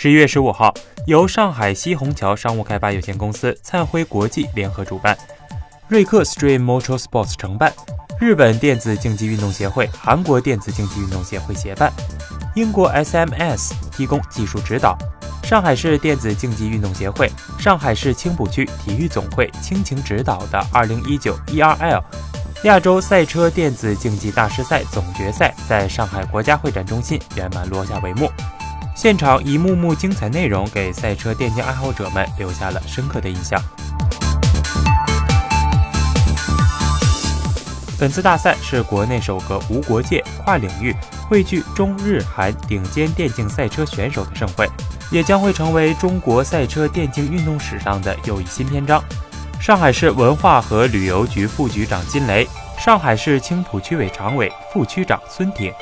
十一月十五号，由上海西虹桥商务开发有限公司、灿辉国际联合主办，瑞克 Stream Motorsports 承办，日本电子竞技运动协会、韩国电子竞技运动协会协办，英国 SMS 提供技术指导。上海市电子竞技运动协会、上海市青浦区体育总会倾情指导的2019 ERL 亚洲赛车电子竞技大师赛总决赛在上海国家会展中心圆满落下帷幕。现场一幕幕精彩内容给赛车电竞爱好者们留下了深刻的印象。本次大赛是国内首个无国界、跨领域汇聚中日韩顶尖电竞赛车选手的盛会。也将会成为中国赛车电竞运动史上的又一新篇章。上海市文化和旅游局副局长金雷，上海市青浦区委常委、副区长孙挺，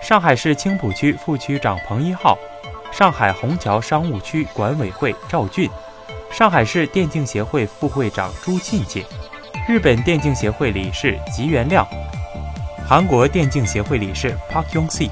上海市青浦区副区长彭一浩，上海虹桥商务区管委会赵俊，上海市电竞协会副会长朱庆庆，日本电竞协会理事吉原亮，韩国电竞协会理事 Park Yong Si。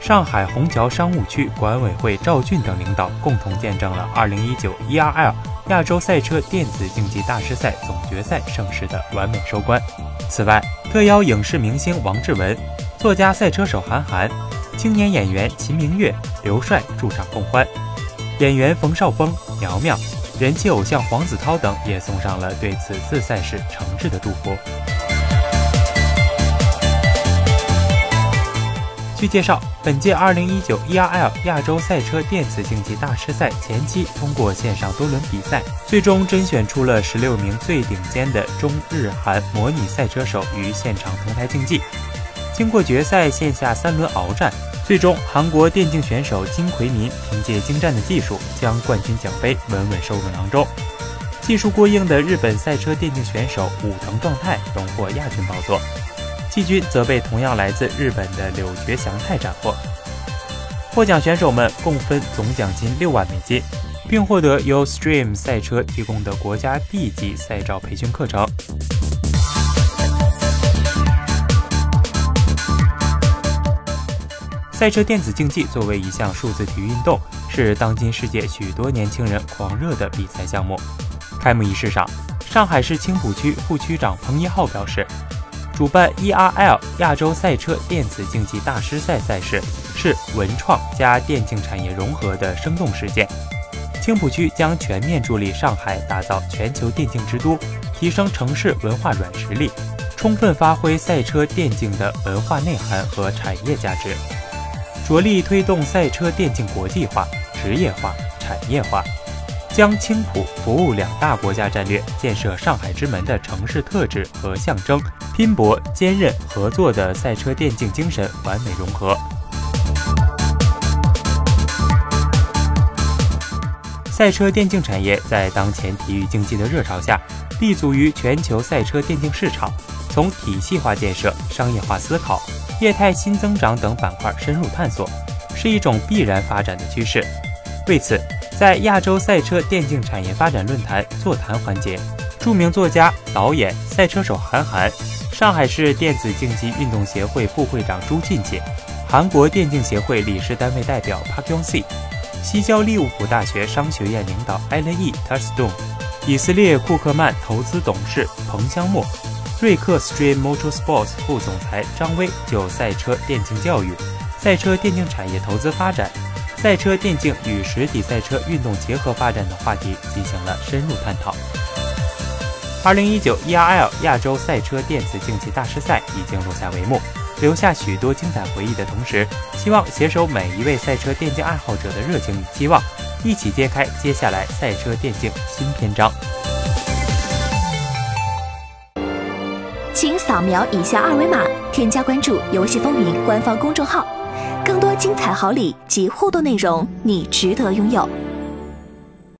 上海虹桥商务区管委会赵俊等领导共同见证了2019 ERL 亚洲赛车电子竞技大师赛总决赛盛世的完美收官。此外，特邀影视明星王志文、作家赛车手韩寒、青年演员秦明月、刘帅驻场共欢，演员冯绍峰、苗苗、人气偶像黄子韬等也送上了对此次赛事诚挚的祝福。据介绍，本届2019 ERL 亚洲赛车电子竞技大师赛前期通过线上多轮比赛，最终甄选出了16名最顶尖的中日韩模拟赛车手于现场同台竞技。经过决赛线下三轮鏖战，最终韩国电竞选手金奎民凭借精湛的技术将冠军奖杯稳稳收入囊中。技术过硬的日本赛车电竞选手武藤壮太荣获亚军宝座。季军则被同样来自日本的柳觉祥太斩获。获奖选手们共分总奖金六万美金，并获得由 Stream 赛车提供的国家 B 级赛照培训课程。赛车电子竞技作为一项数字体育运动，是当今世界许多年轻人狂热的比赛项目。开幕仪式上，上海市青浦区副区长彭一浩表示。主办 ERL 亚洲赛车电子竞技大师赛赛事是文创加电竞产业融合的生动实践。青浦区将全面助力上海打造全球电竞之都，提升城市文化软实力，充分发挥赛车电竞的文化内涵和产业价值，着力推动赛车电竞国际化、职业化、产业化。将青浦服务两大国家战略、建设上海之门的城市特质和象征，拼搏、坚韧、合作的赛车电竞精神完美融合。赛车电竞产业在当前体育竞技的热潮下，立足于全球赛车电竞市场，从体系化建设、商业化思考、业态新增长等板块深入探索，是一种必然发展的趋势。为此，在亚洲赛车电竞产业发展论坛座谈环节，著名作家、导演、赛车手韩寒，上海市电子竞技运动协会副会长朱进进，韩国电竞协会理事单位代表 Park Yong Si，西交利物浦大学商学院领导 Alan E. t u s t o n 以色列库克曼投资董事彭香墨，瑞克 Stream Motorsports 副总裁张威就赛车电竞教育、赛车电竞产业投资发展。赛车电竞与实体赛车运动结合发展的话题进行了深入探讨。二零一九 ERL 亚洲赛车电子竞技大师赛已经落下帷幕，留下许多精彩回忆的同时，希望携手每一位赛车电竞爱好者的热情与期望，一起揭开接下来赛车电竞新篇章。请扫描以下二维码，添加关注“游戏风云”官方公众号。更多精彩好礼及互动内容，你值得拥有。